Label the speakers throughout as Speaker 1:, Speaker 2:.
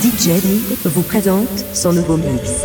Speaker 1: DJ vous présente son nouveau mix.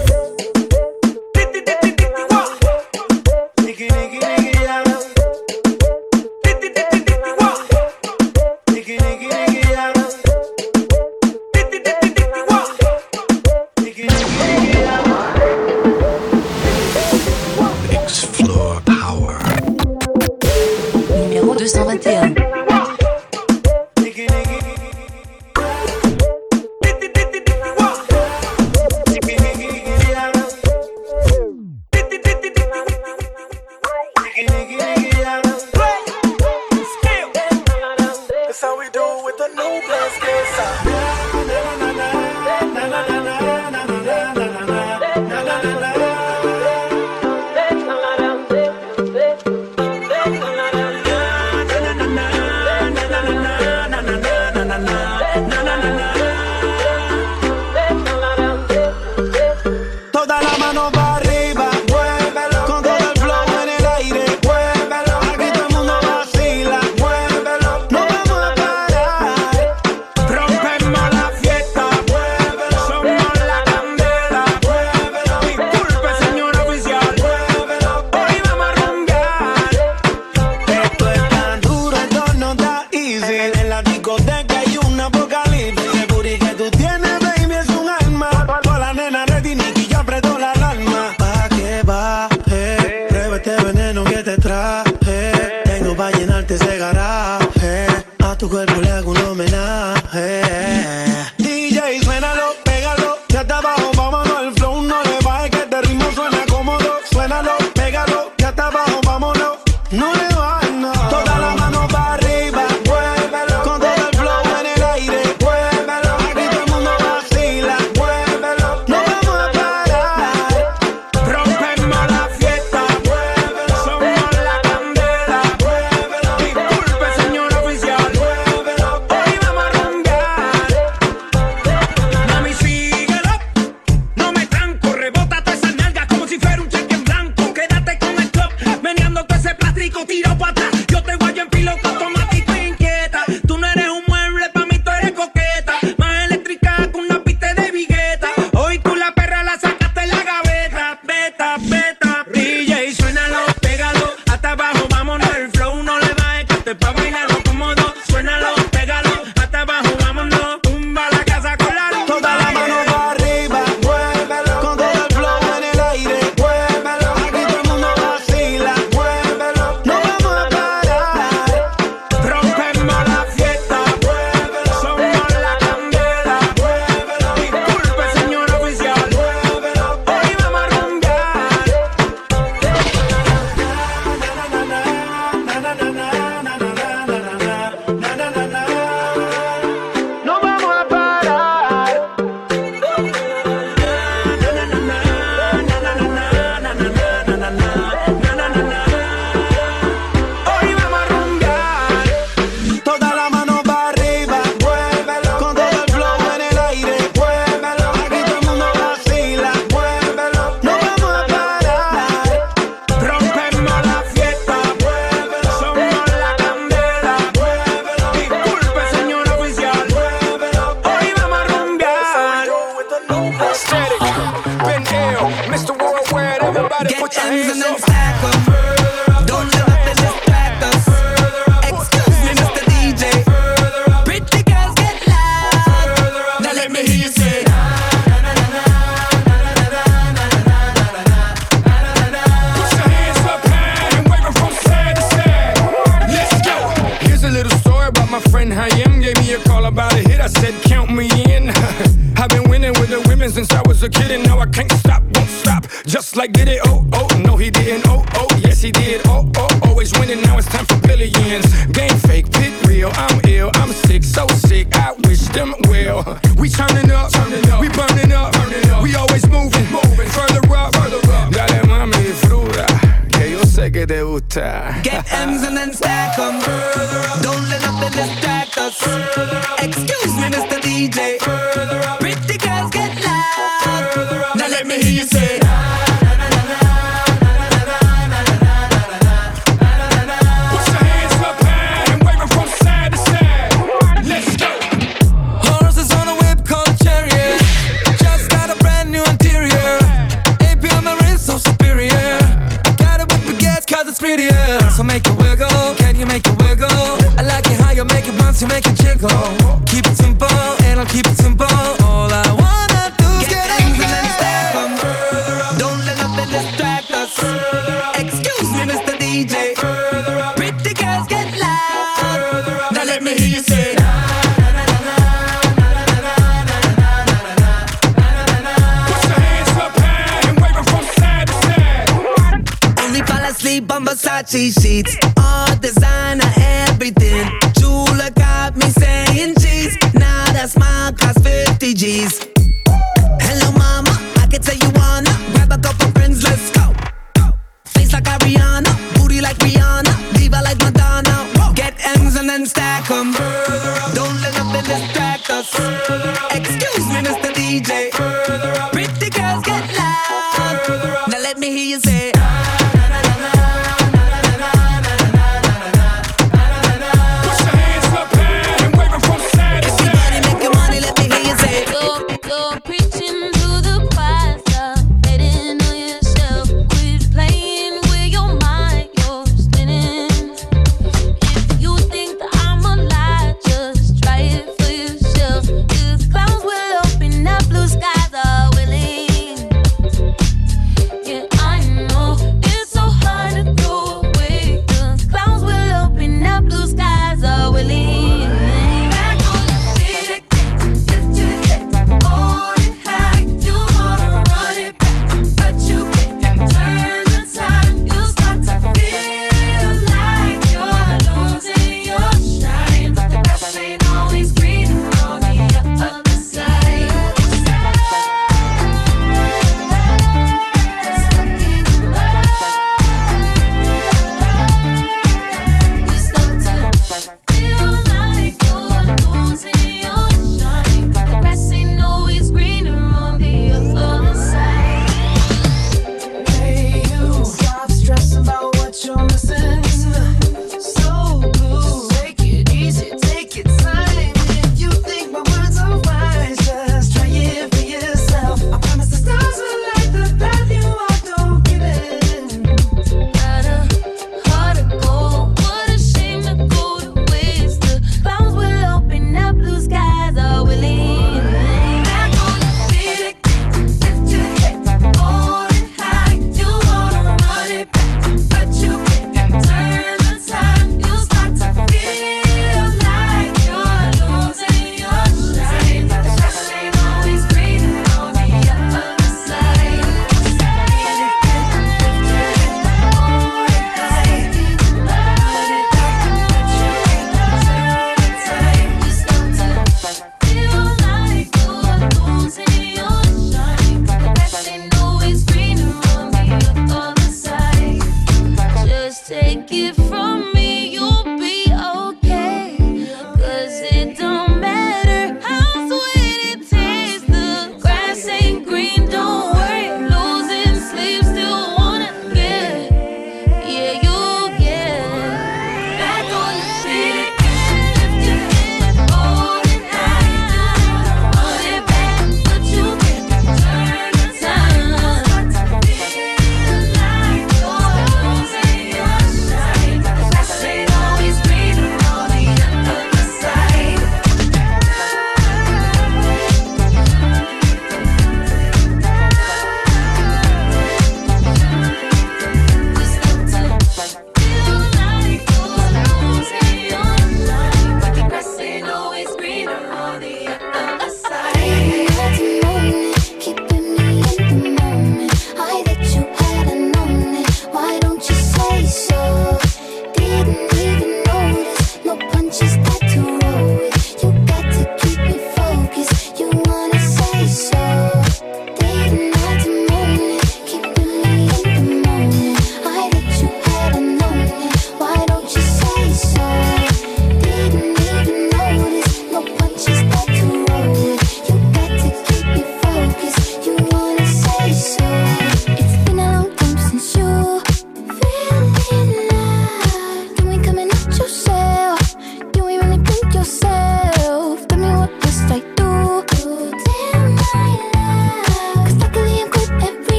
Speaker 2: M's and then stack them. Don't let nothing distract us. Excuse me, Mr. DJ. Pretty girls get loud. Now let me hear you say.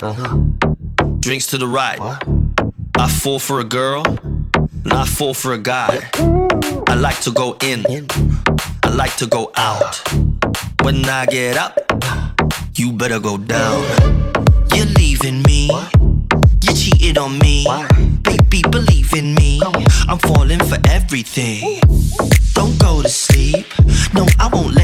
Speaker 3: Drinks to the left, drinks to the right. I fall for a girl, and I fall for a guy. I like to go in, I like to go out. When I get up, you better go down. You're leaving me, you cheated on me. Baby, believe in me, I'm falling for everything. Don't go to sleep, no, I won't let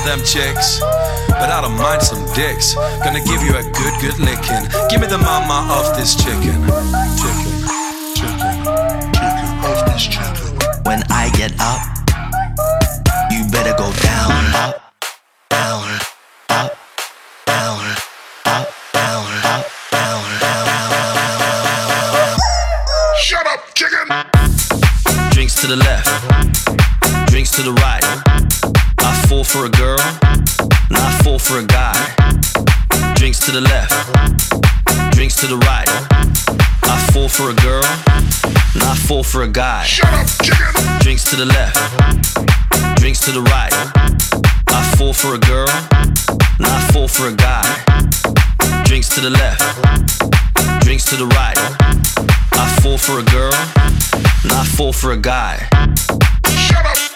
Speaker 4: love them chicks, but I don't mind some dicks. Gonna give you a good, good licking. Give me the mama of this chicken. Chicken, chicken, chicken of this chicken.
Speaker 3: When I get up, you better go down, up, down, up, down,
Speaker 5: up, down, up, down, down, down. Shut up, chicken. Drinks to the left, drinks to the right. I fall for a girl, not fall for a guy. Drinks to the left, drinks to the right. I fall for a girl, not fall for a guy. Drinks to the left, drinks to the right. I fall for a girl, not fall for a guy.
Speaker 6: Drinks to the left, drinks to the right. I fall for a girl, not fall for a guy. Shut up.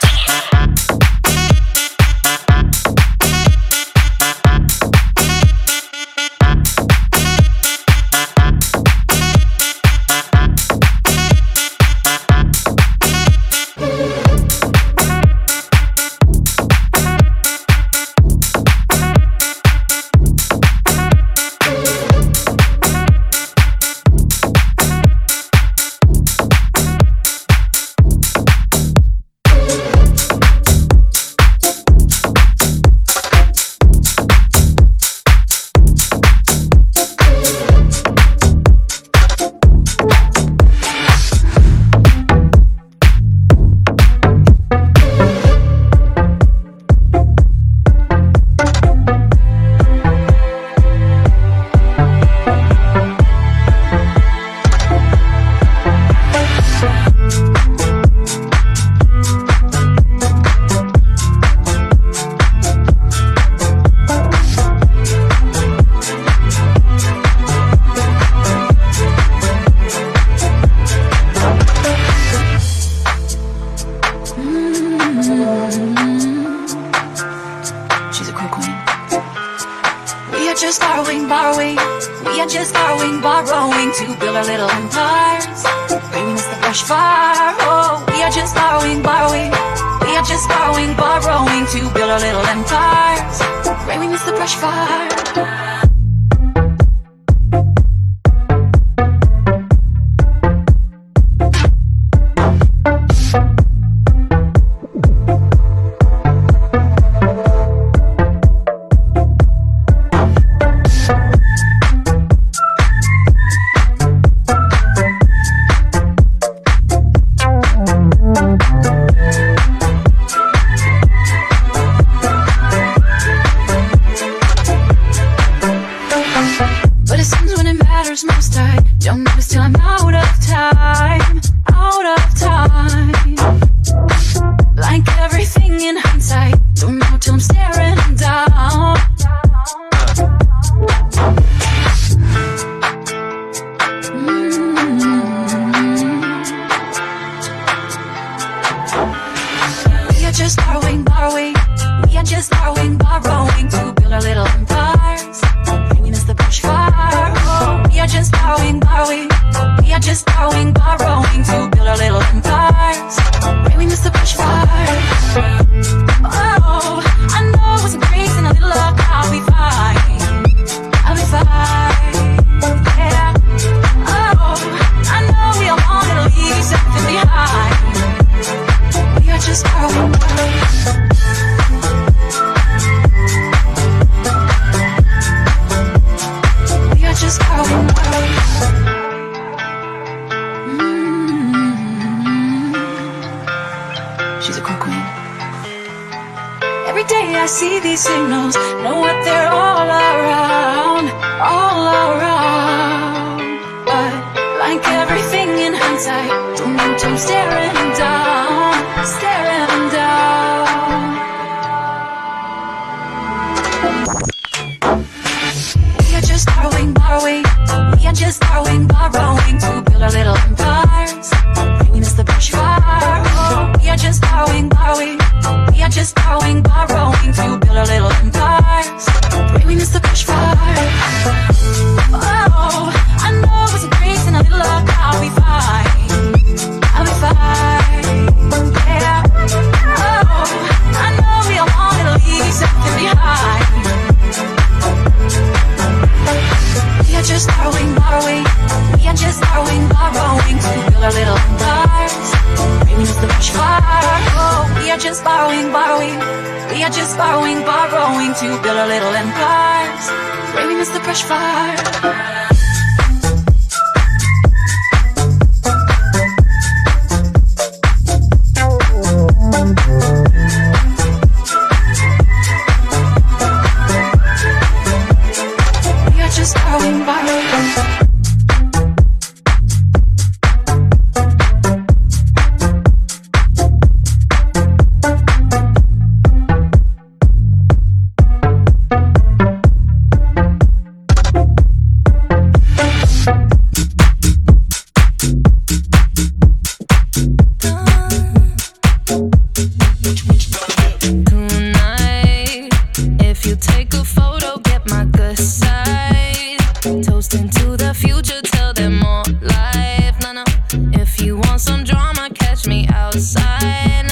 Speaker 6: catch me outside.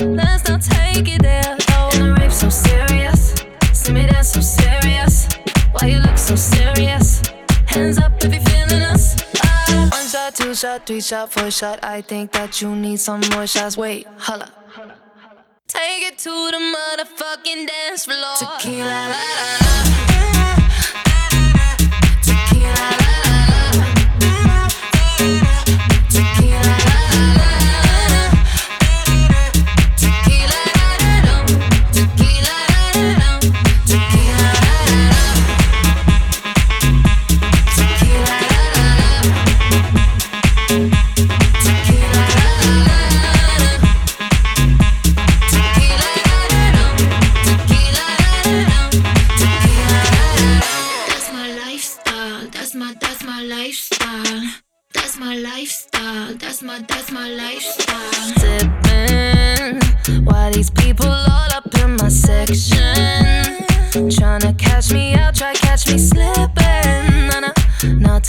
Speaker 6: Let's not take it there. Oh, so serious. See me dance so serious. Why you look
Speaker 7: so serious? Hands up if you feeling us. Ah. One shot, two shot, three shot, four shot. I think that you need some more shots. Wait, holla. Take it to the motherfucking dance floor. Tequila, la, la, la.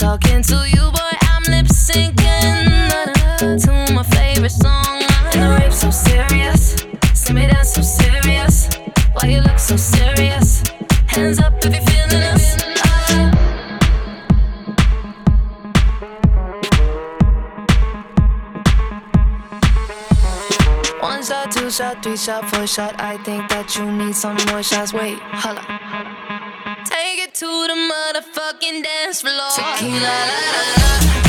Speaker 7: Talking to you, boy, I'm lip syncing. To my favorite song. The rape so serious. See me dance so serious. Why you look so serious? Hands up if you're feeling us. One shot, two shot, three shot, four shot. I think that you need some more shots. Wait, holla. Take it to the motherfucking dance floor. Tequila, la, la, la.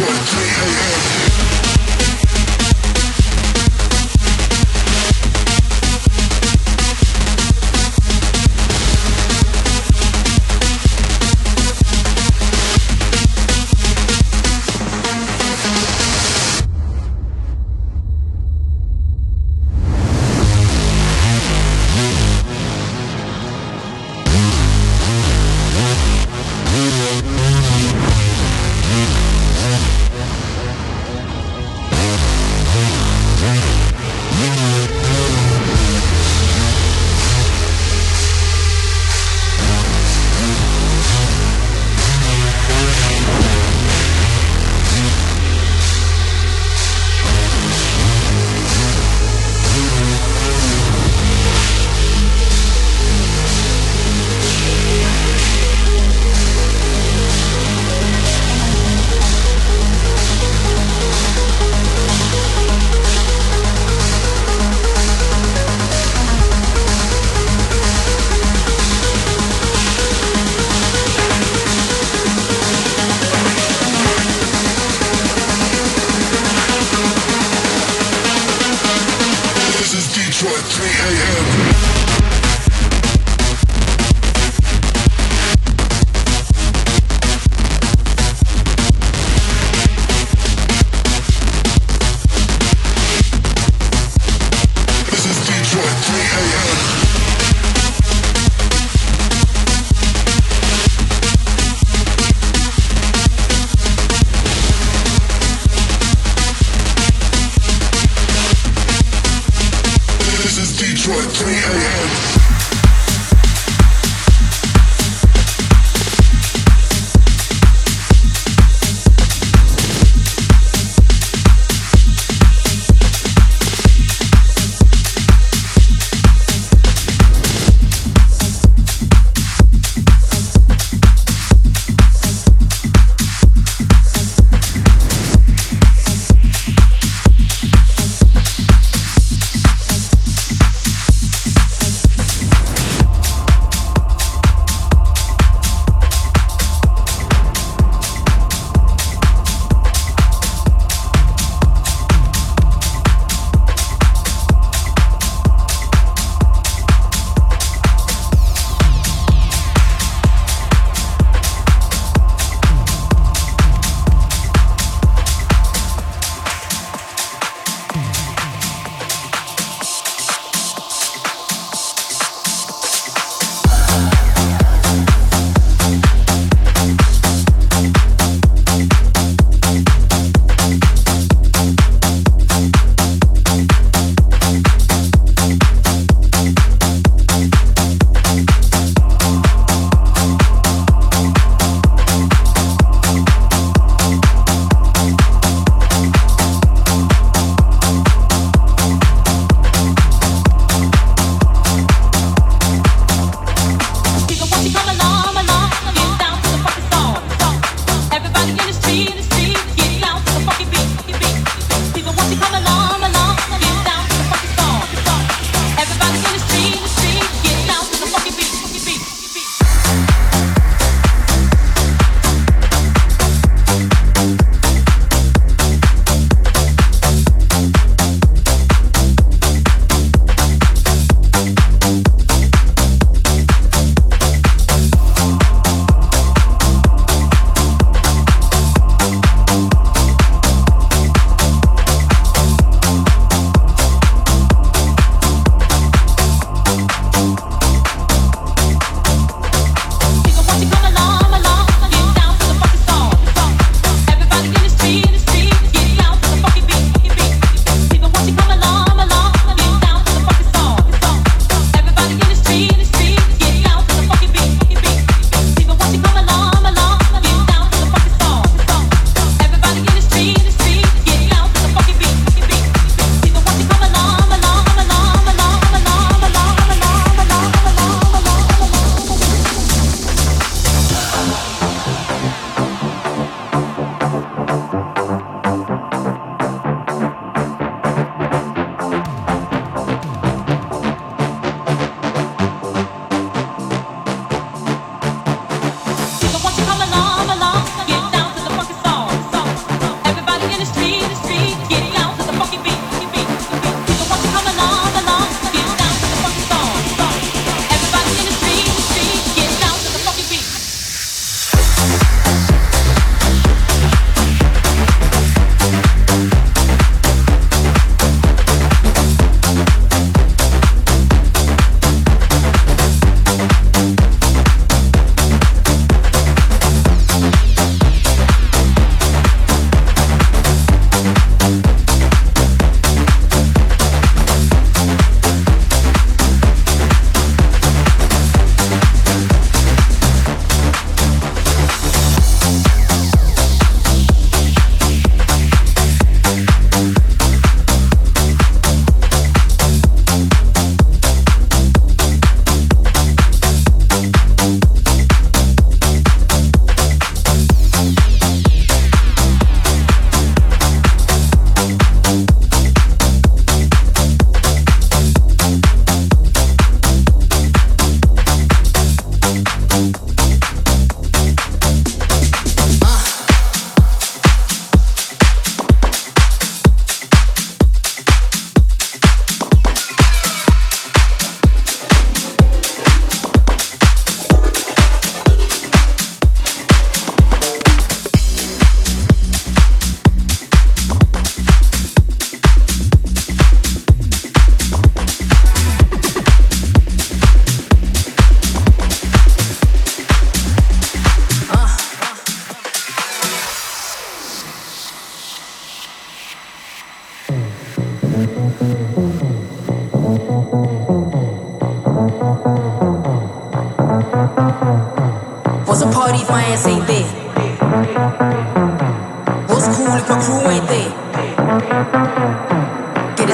Speaker 7: Short 3 a.m.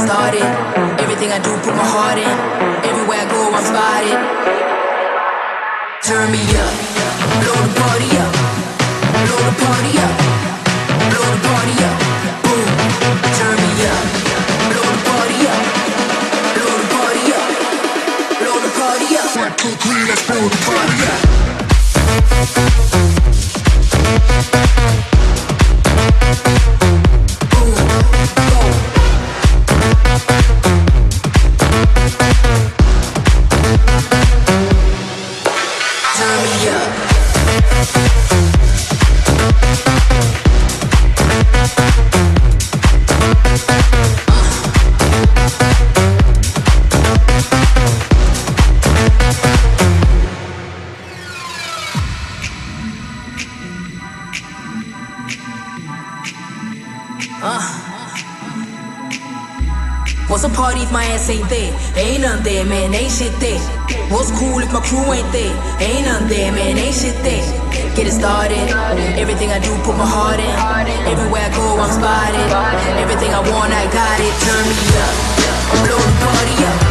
Speaker 7: started. Everything I do, put my heart in. Everywhere I go, I'm spotted. Turn me up, blow the party up, blow the party up, blow the party up. Boom, turn me up, blow the
Speaker 8: party up, blow the party up, blow the party up. One, two, three, let's blow the party up. there. Ain't none there, man. Ain't shit there. Get it started. Everything I do, put my heart in. Everywhere I go, I'm spotted. Everything I want, I got it. Turn me
Speaker 9: up. Blow the party up.